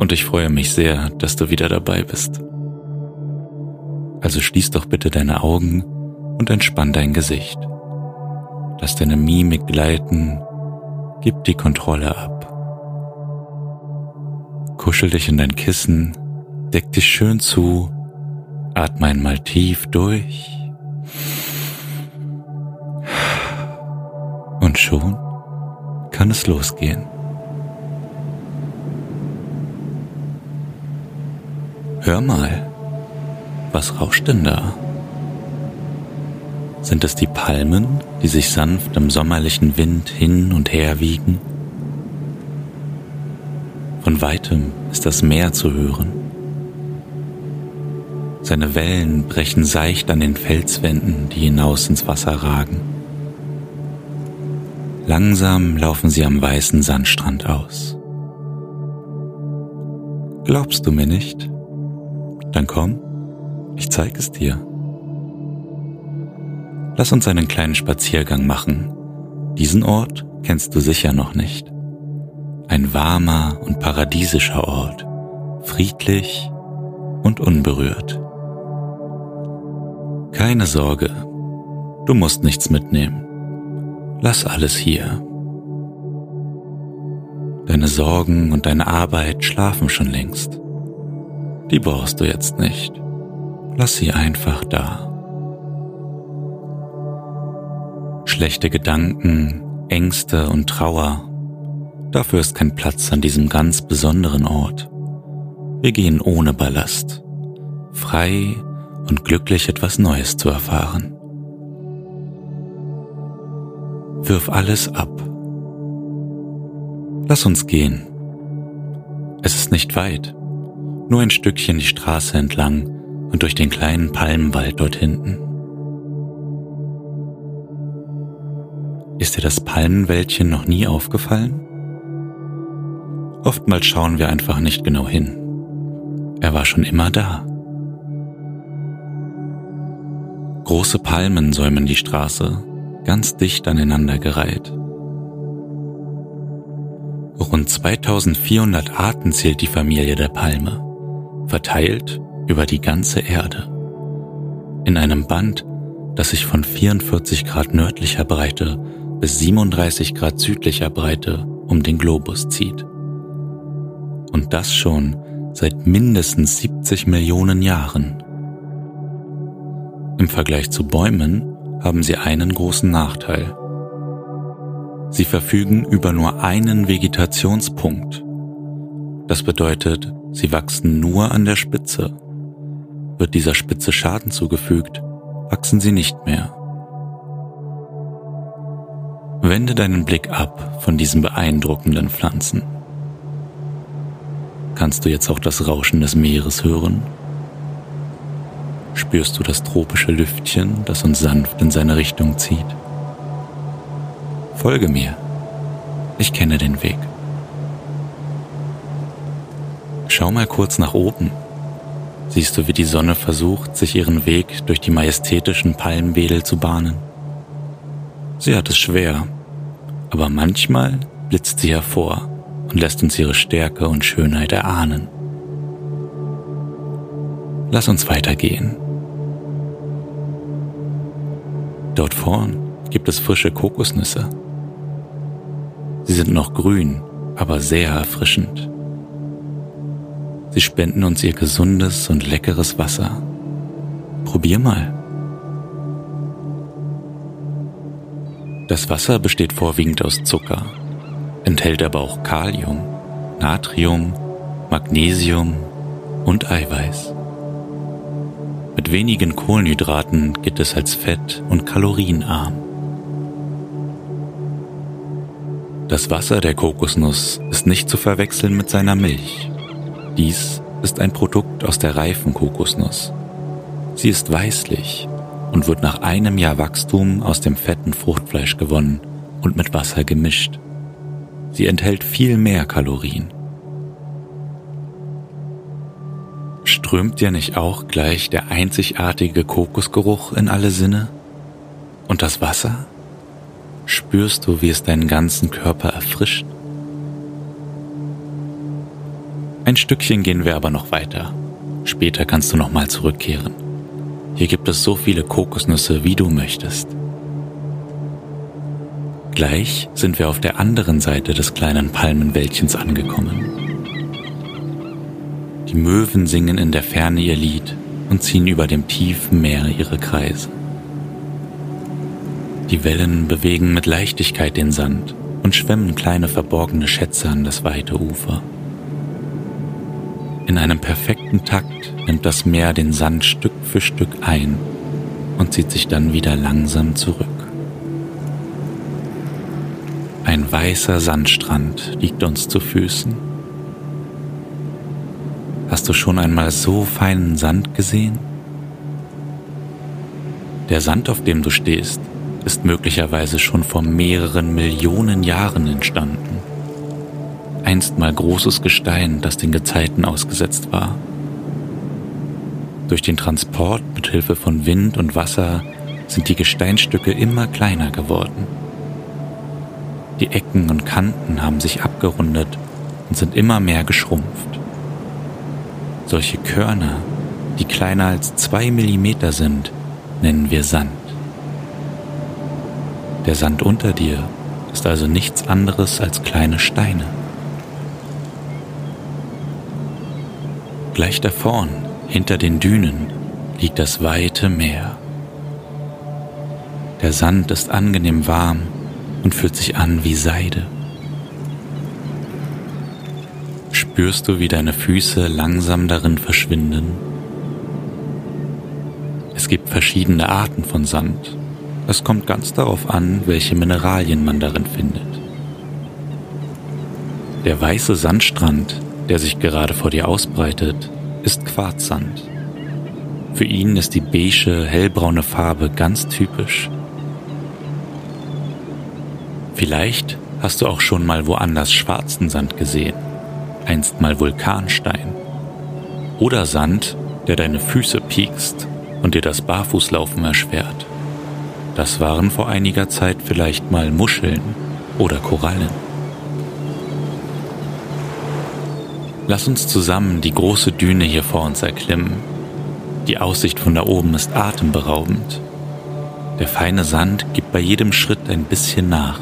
und ich freue mich sehr, dass du wieder dabei bist. Also schließ doch bitte deine Augen und entspann dein Gesicht. Lass deine Mimik gleiten, gib die Kontrolle ab. Kuschel dich in dein Kissen, deck dich schön zu, atme einmal tief durch. Und schon kann es losgehen. Hör mal, was rauscht denn da? Sind es die Palmen, die sich sanft im sommerlichen Wind hin und her wiegen? Von weitem ist das Meer zu hören. Seine Wellen brechen seicht an den Felswänden, die hinaus ins Wasser ragen. Langsam laufen sie am weißen Sandstrand aus. Glaubst du mir nicht? Dann komm, ich zeig es dir. Lass uns einen kleinen Spaziergang machen. Diesen Ort kennst du sicher noch nicht. Ein warmer und paradiesischer Ort, friedlich und unberührt. Keine Sorge, du musst nichts mitnehmen. Lass alles hier. Deine Sorgen und deine Arbeit schlafen schon längst die brauchst du jetzt nicht. Lass sie einfach da. Schlechte Gedanken, Ängste und Trauer, dafür ist kein Platz an diesem ganz besonderen Ort. Wir gehen ohne Ballast, frei und glücklich etwas Neues zu erfahren. Wirf alles ab. Lass uns gehen. Es ist nicht weit nur ein Stückchen die Straße entlang und durch den kleinen Palmenwald dort hinten. Ist dir das Palmenwäldchen noch nie aufgefallen? Oftmals schauen wir einfach nicht genau hin. Er war schon immer da. Große Palmen säumen die Straße, ganz dicht aneinandergereiht. Rund 2400 Arten zählt die Familie der Palme verteilt über die ganze Erde. In einem Band, das sich von 44 Grad nördlicher Breite bis 37 Grad südlicher Breite um den Globus zieht. Und das schon seit mindestens 70 Millionen Jahren. Im Vergleich zu Bäumen haben sie einen großen Nachteil. Sie verfügen über nur einen Vegetationspunkt. Das bedeutet, Sie wachsen nur an der Spitze. Wird dieser Spitze Schaden zugefügt, wachsen sie nicht mehr. Wende deinen Blick ab von diesen beeindruckenden Pflanzen. Kannst du jetzt auch das Rauschen des Meeres hören? Spürst du das tropische Lüftchen, das uns sanft in seine Richtung zieht? Folge mir. Ich kenne den Weg. Schau mal kurz nach oben. Siehst du, wie die Sonne versucht, sich ihren Weg durch die majestätischen Palmwedel zu bahnen? Sie hat es schwer, aber manchmal blitzt sie hervor und lässt uns ihre Stärke und Schönheit erahnen. Lass uns weitergehen. Dort vorn gibt es frische Kokosnüsse. Sie sind noch grün, aber sehr erfrischend. Sie spenden uns ihr gesundes und leckeres Wasser. Probier mal. Das Wasser besteht vorwiegend aus Zucker, enthält aber auch Kalium, Natrium, Magnesium und Eiweiß. Mit wenigen Kohlenhydraten gilt es als fett- und kalorienarm. Das Wasser der Kokosnuss ist nicht zu verwechseln mit seiner Milch. Dies ist ein Produkt aus der reifen Kokosnuss. Sie ist weißlich und wird nach einem Jahr Wachstum aus dem fetten Fruchtfleisch gewonnen und mit Wasser gemischt. Sie enthält viel mehr Kalorien. Strömt dir nicht auch gleich der einzigartige Kokosgeruch in alle Sinne? Und das Wasser? Spürst du, wie es deinen ganzen Körper erfrischt? Ein Stückchen gehen wir aber noch weiter. Später kannst du nochmal zurückkehren. Hier gibt es so viele Kokosnüsse, wie du möchtest. Gleich sind wir auf der anderen Seite des kleinen Palmenwäldchens angekommen. Die Möwen singen in der Ferne ihr Lied und ziehen über dem tiefen Meer ihre Kreise. Die Wellen bewegen mit Leichtigkeit den Sand und schwemmen kleine verborgene Schätze an das weite Ufer. In einem perfekten Takt nimmt das Meer den Sand Stück für Stück ein und zieht sich dann wieder langsam zurück. Ein weißer Sandstrand liegt uns zu Füßen. Hast du schon einmal so feinen Sand gesehen? Der Sand, auf dem du stehst, ist möglicherweise schon vor mehreren Millionen Jahren entstanden einst mal großes Gestein, das den Gezeiten ausgesetzt war. Durch den Transport mit Hilfe von Wind und Wasser sind die Gesteinstücke immer kleiner geworden. Die Ecken und Kanten haben sich abgerundet und sind immer mehr geschrumpft. Solche Körner, die kleiner als zwei Millimeter sind, nennen wir Sand. Der Sand unter dir ist also nichts anderes als kleine Steine. Gleich da vorn, hinter den Dünen, liegt das weite Meer. Der Sand ist angenehm warm und fühlt sich an wie Seide. Spürst du, wie deine Füße langsam darin verschwinden? Es gibt verschiedene Arten von Sand. Es kommt ganz darauf an, welche Mineralien man darin findet. Der weiße Sandstrand der sich gerade vor dir ausbreitet, ist Quarzsand. Für ihn ist die beige, hellbraune Farbe ganz typisch. Vielleicht hast du auch schon mal woanders schwarzen Sand gesehen, einst mal Vulkanstein. Oder Sand, der deine Füße piekst und dir das Barfußlaufen erschwert. Das waren vor einiger Zeit vielleicht mal Muscheln oder Korallen. Lass uns zusammen die große Düne hier vor uns erklimmen. Die Aussicht von da oben ist atemberaubend. Der feine Sand gibt bei jedem Schritt ein bisschen nach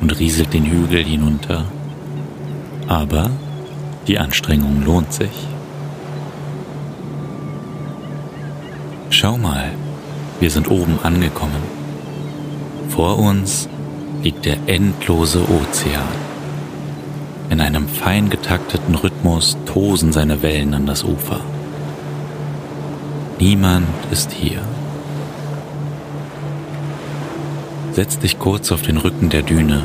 und rieselt den Hügel hinunter. Aber die Anstrengung lohnt sich. Schau mal, wir sind oben angekommen. Vor uns liegt der endlose Ozean. In einem fein getakteten Rhythmus tosen seine Wellen an das Ufer. Niemand ist hier. Setz dich kurz auf den Rücken der Düne,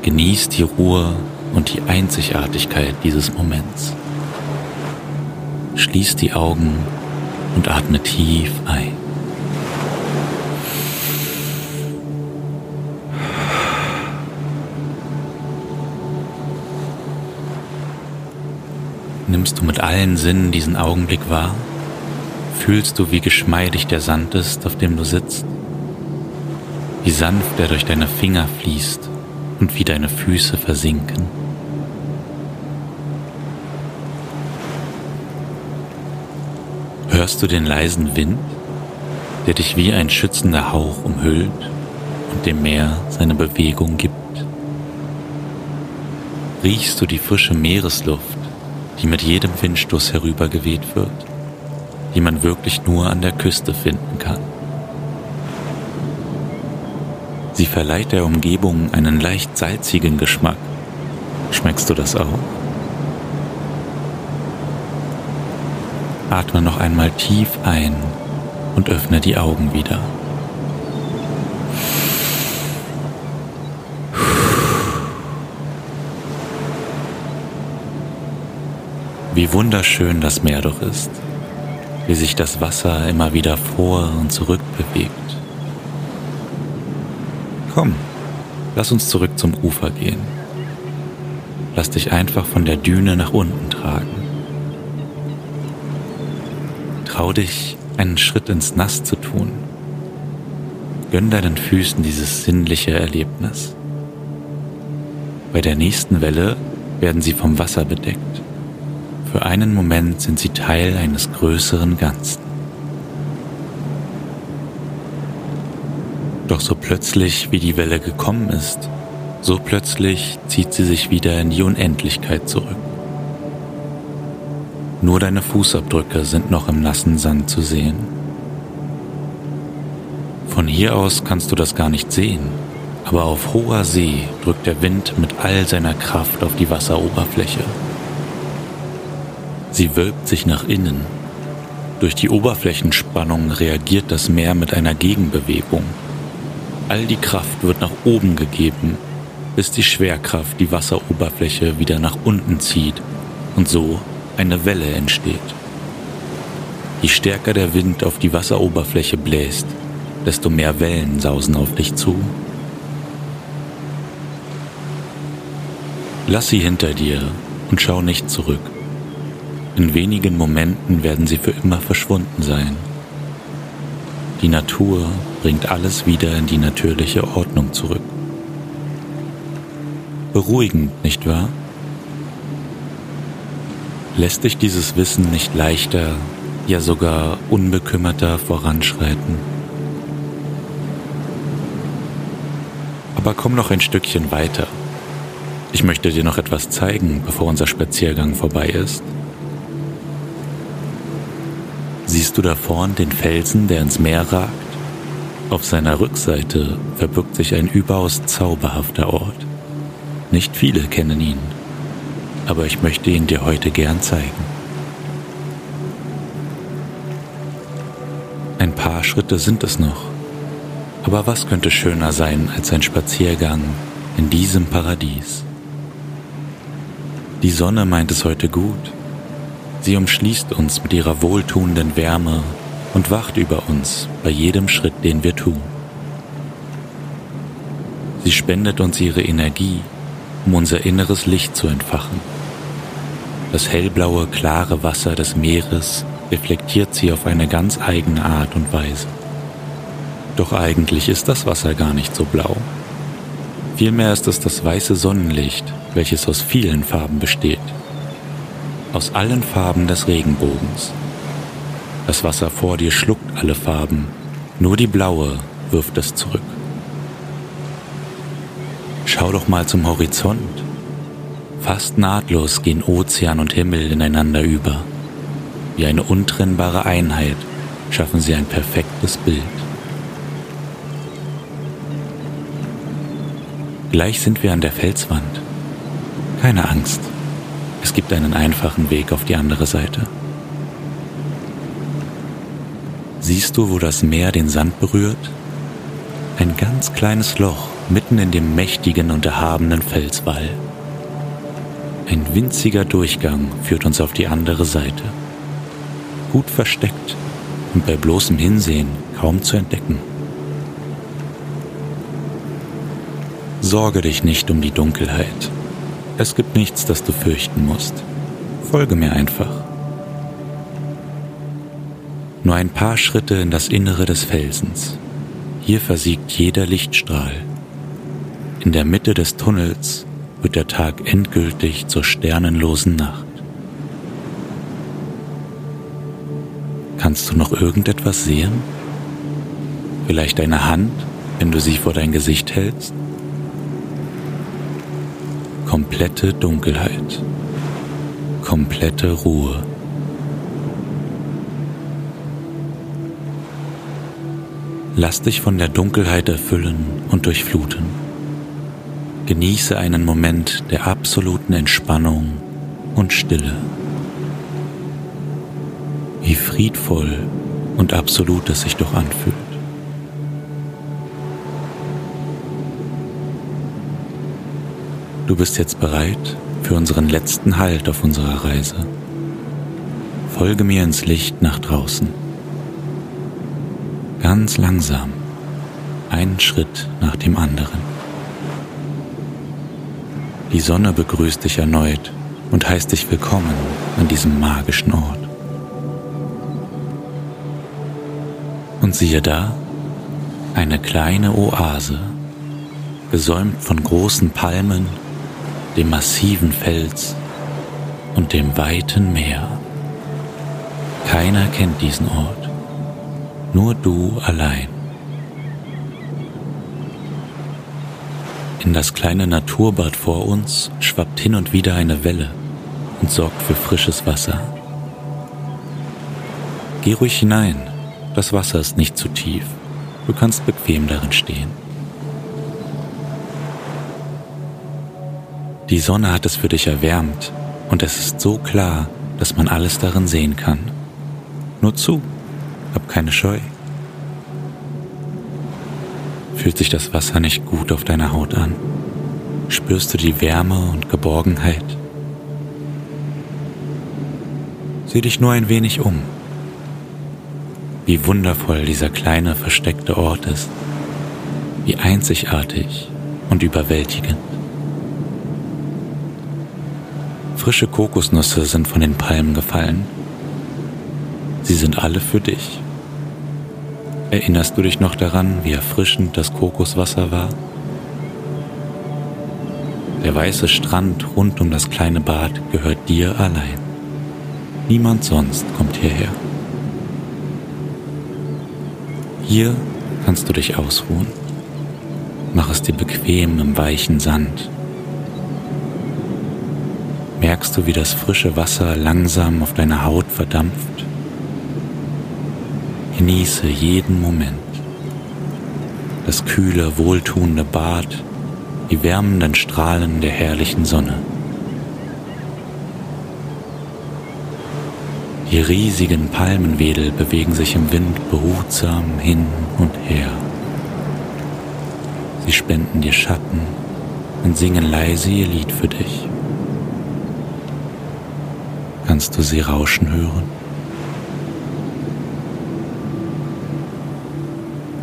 genieß die Ruhe und die Einzigartigkeit dieses Moments. Schließ die Augen und atme tief ein. Nimmst du mit allen Sinnen diesen Augenblick wahr? Fühlst du, wie geschmeidig der Sand ist, auf dem du sitzt? Wie sanft er durch deine Finger fließt und wie deine Füße versinken? Hörst du den leisen Wind, der dich wie ein schützender Hauch umhüllt und dem Meer seine Bewegung gibt? Riechst du die frische Meeresluft, die mit jedem Windstoß herübergeweht wird, die man wirklich nur an der Küste finden kann. Sie verleiht der Umgebung einen leicht salzigen Geschmack. Schmeckst du das auch? Atme noch einmal tief ein und öffne die Augen wieder. Wie wunderschön das Meer doch ist, wie sich das Wasser immer wieder vor und zurück bewegt. Komm, lass uns zurück zum Ufer gehen. Lass dich einfach von der Düne nach unten tragen. Trau dich, einen Schritt ins Nass zu tun. Gönn deinen Füßen dieses sinnliche Erlebnis. Bei der nächsten Welle werden sie vom Wasser bedeckt. Für einen Moment sind sie Teil eines größeren Ganzen. Doch so plötzlich, wie die Welle gekommen ist, so plötzlich zieht sie sich wieder in die Unendlichkeit zurück. Nur deine Fußabdrücke sind noch im nassen Sand zu sehen. Von hier aus kannst du das gar nicht sehen, aber auf hoher See drückt der Wind mit all seiner Kraft auf die Wasseroberfläche. Sie wölbt sich nach innen. Durch die Oberflächenspannung reagiert das Meer mit einer Gegenbewegung. All die Kraft wird nach oben gegeben, bis die Schwerkraft die Wasseroberfläche wieder nach unten zieht und so eine Welle entsteht. Je stärker der Wind auf die Wasseroberfläche bläst, desto mehr Wellen sausen auf dich zu. Lass sie hinter dir und schau nicht zurück. In wenigen Momenten werden sie für immer verschwunden sein. Die Natur bringt alles wieder in die natürliche Ordnung zurück. Beruhigend, nicht wahr? Lässt dich dieses Wissen nicht leichter, ja sogar unbekümmerter voranschreiten? Aber komm noch ein Stückchen weiter. Ich möchte dir noch etwas zeigen, bevor unser Spaziergang vorbei ist. Siehst du da vorn den Felsen, der ins Meer ragt? Auf seiner Rückseite verbirgt sich ein überaus zauberhafter Ort. Nicht viele kennen ihn, aber ich möchte ihn dir heute gern zeigen. Ein paar Schritte sind es noch, aber was könnte schöner sein als ein Spaziergang in diesem Paradies? Die Sonne meint es heute gut. Sie umschließt uns mit ihrer wohltuenden Wärme und wacht über uns bei jedem Schritt, den wir tun. Sie spendet uns ihre Energie, um unser inneres Licht zu entfachen. Das hellblaue, klare Wasser des Meeres reflektiert sie auf eine ganz eigene Art und Weise. Doch eigentlich ist das Wasser gar nicht so blau. Vielmehr ist es das weiße Sonnenlicht, welches aus vielen Farben besteht. Aus allen Farben des Regenbogens. Das Wasser vor dir schluckt alle Farben, nur die blaue wirft es zurück. Schau doch mal zum Horizont. Fast nahtlos gehen Ozean und Himmel ineinander über. Wie eine untrennbare Einheit schaffen sie ein perfektes Bild. Gleich sind wir an der Felswand. Keine Angst. Es gibt einen einfachen Weg auf die andere Seite. Siehst du, wo das Meer den Sand berührt? Ein ganz kleines Loch mitten in dem mächtigen und erhabenen Felswall. Ein winziger Durchgang führt uns auf die andere Seite. Gut versteckt und bei bloßem Hinsehen kaum zu entdecken. Sorge dich nicht um die Dunkelheit. Es gibt nichts, das du fürchten musst. Folge mir einfach. Nur ein paar Schritte in das Innere des Felsens. Hier versiegt jeder Lichtstrahl. In der Mitte des Tunnels wird der Tag endgültig zur sternenlosen Nacht. Kannst du noch irgendetwas sehen? Vielleicht eine Hand, wenn du sie vor dein Gesicht hältst? Komplette Dunkelheit, komplette Ruhe. Lass dich von der Dunkelheit erfüllen und durchfluten. Genieße einen Moment der absoluten Entspannung und Stille. Wie friedvoll und absolut es sich doch anfühlt. Du bist jetzt bereit für unseren letzten Halt auf unserer Reise. Folge mir ins Licht nach draußen. Ganz langsam, einen Schritt nach dem anderen. Die Sonne begrüßt dich erneut und heißt dich willkommen an diesem magischen Ort. Und siehe da, eine kleine Oase, gesäumt von großen Palmen, dem massiven Fels und dem weiten Meer. Keiner kennt diesen Ort, nur du allein. In das kleine Naturbad vor uns schwappt hin und wieder eine Welle und sorgt für frisches Wasser. Geh ruhig hinein, das Wasser ist nicht zu tief, du kannst bequem darin stehen. Die Sonne hat es für dich erwärmt und es ist so klar, dass man alles darin sehen kann. Nur zu, hab keine Scheu. Fühlt sich das Wasser nicht gut auf deiner Haut an? Spürst du die Wärme und Geborgenheit? Sieh dich nur ein wenig um. Wie wundervoll dieser kleine versteckte Ort ist. Wie einzigartig und überwältigend. Frische Kokosnüsse sind von den Palmen gefallen. Sie sind alle für dich. Erinnerst du dich noch daran, wie erfrischend das Kokoswasser war? Der weiße Strand rund um das kleine Bad gehört dir allein. Niemand sonst kommt hierher. Hier kannst du dich ausruhen. Mach es dir bequem im weichen Sand. Merkst du, wie das frische Wasser langsam auf deiner Haut verdampft? Genieße jeden Moment. Das kühle, wohltuende Bad, die wärmenden Strahlen der herrlichen Sonne. Die riesigen Palmenwedel bewegen sich im Wind behutsam hin und her. Sie spenden dir Schatten und singen leise ihr Lied für dich. Kannst du sie rauschen hören?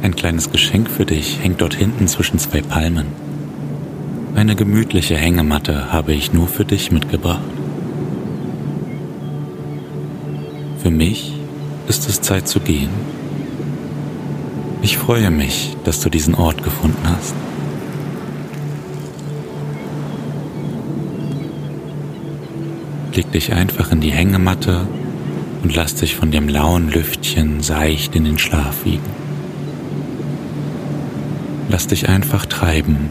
Ein kleines Geschenk für dich hängt dort hinten zwischen zwei Palmen. Eine gemütliche Hängematte habe ich nur für dich mitgebracht. Für mich ist es Zeit zu gehen. Ich freue mich, dass du diesen Ort gefunden hast. Leg dich einfach in die Hängematte und lass dich von dem lauen Lüftchen seicht in den Schlaf wiegen. Lass dich einfach treiben.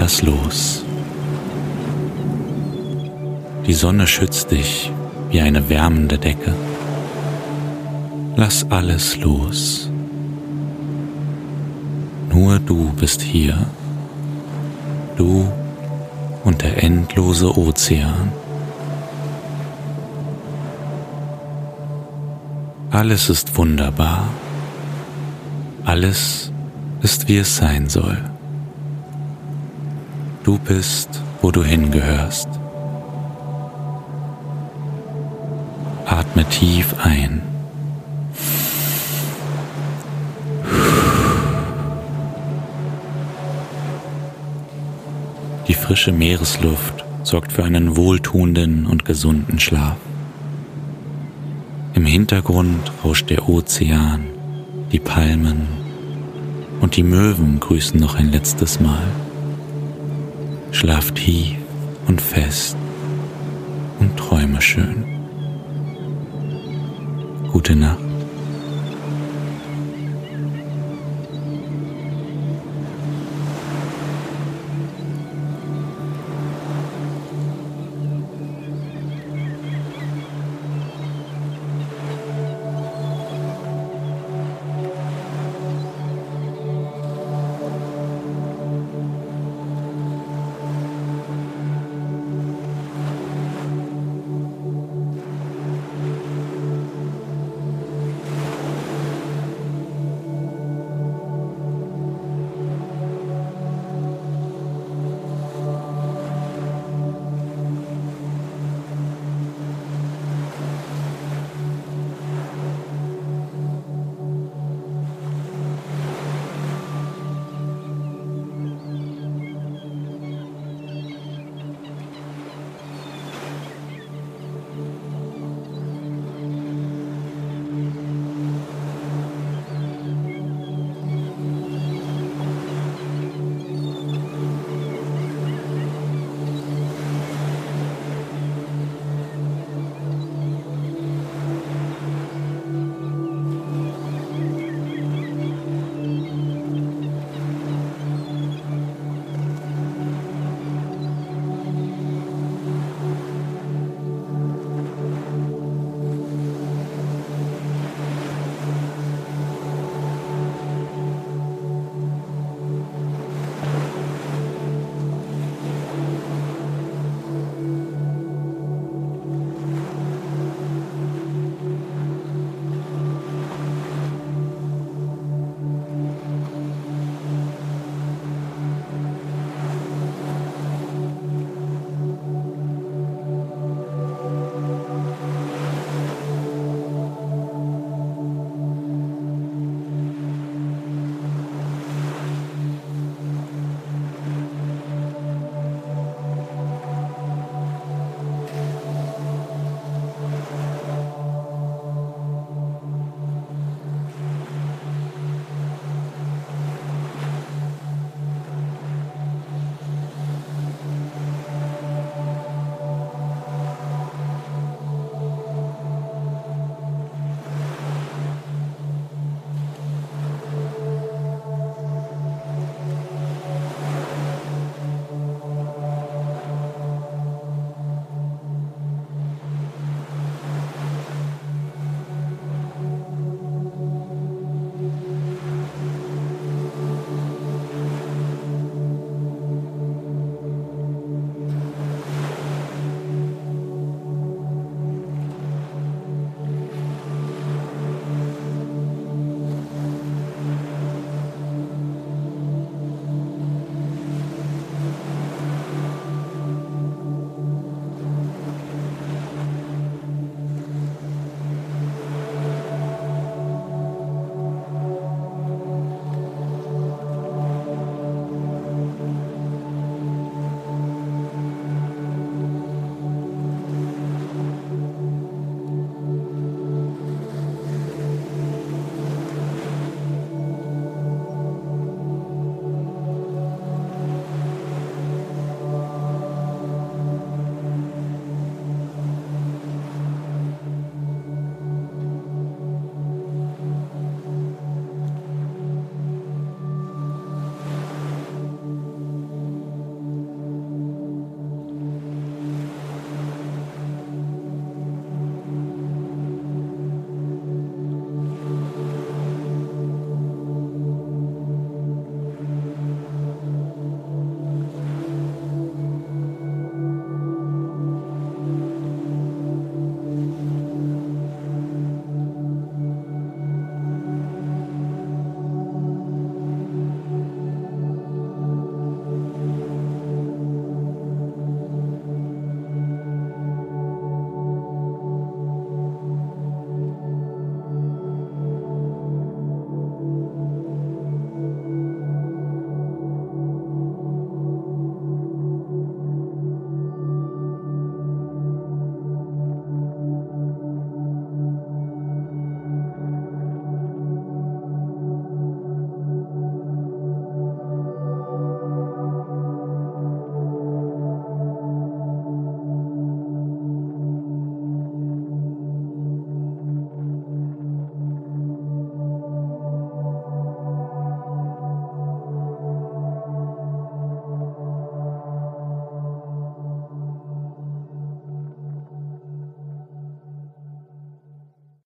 Lass los. Die Sonne schützt dich wie eine wärmende Decke. Lass alles los. Nur du bist hier. Du und der endlose Ozean. Alles ist wunderbar. Alles ist, wie es sein soll. Du bist, wo du hingehörst. Atme tief ein. Frische Meeresluft sorgt für einen wohltuenden und gesunden Schlaf. Im Hintergrund rauscht der Ozean, die Palmen und die Möwen grüßen noch ein letztes Mal. Schlaf tief und fest und träume schön. Gute Nacht.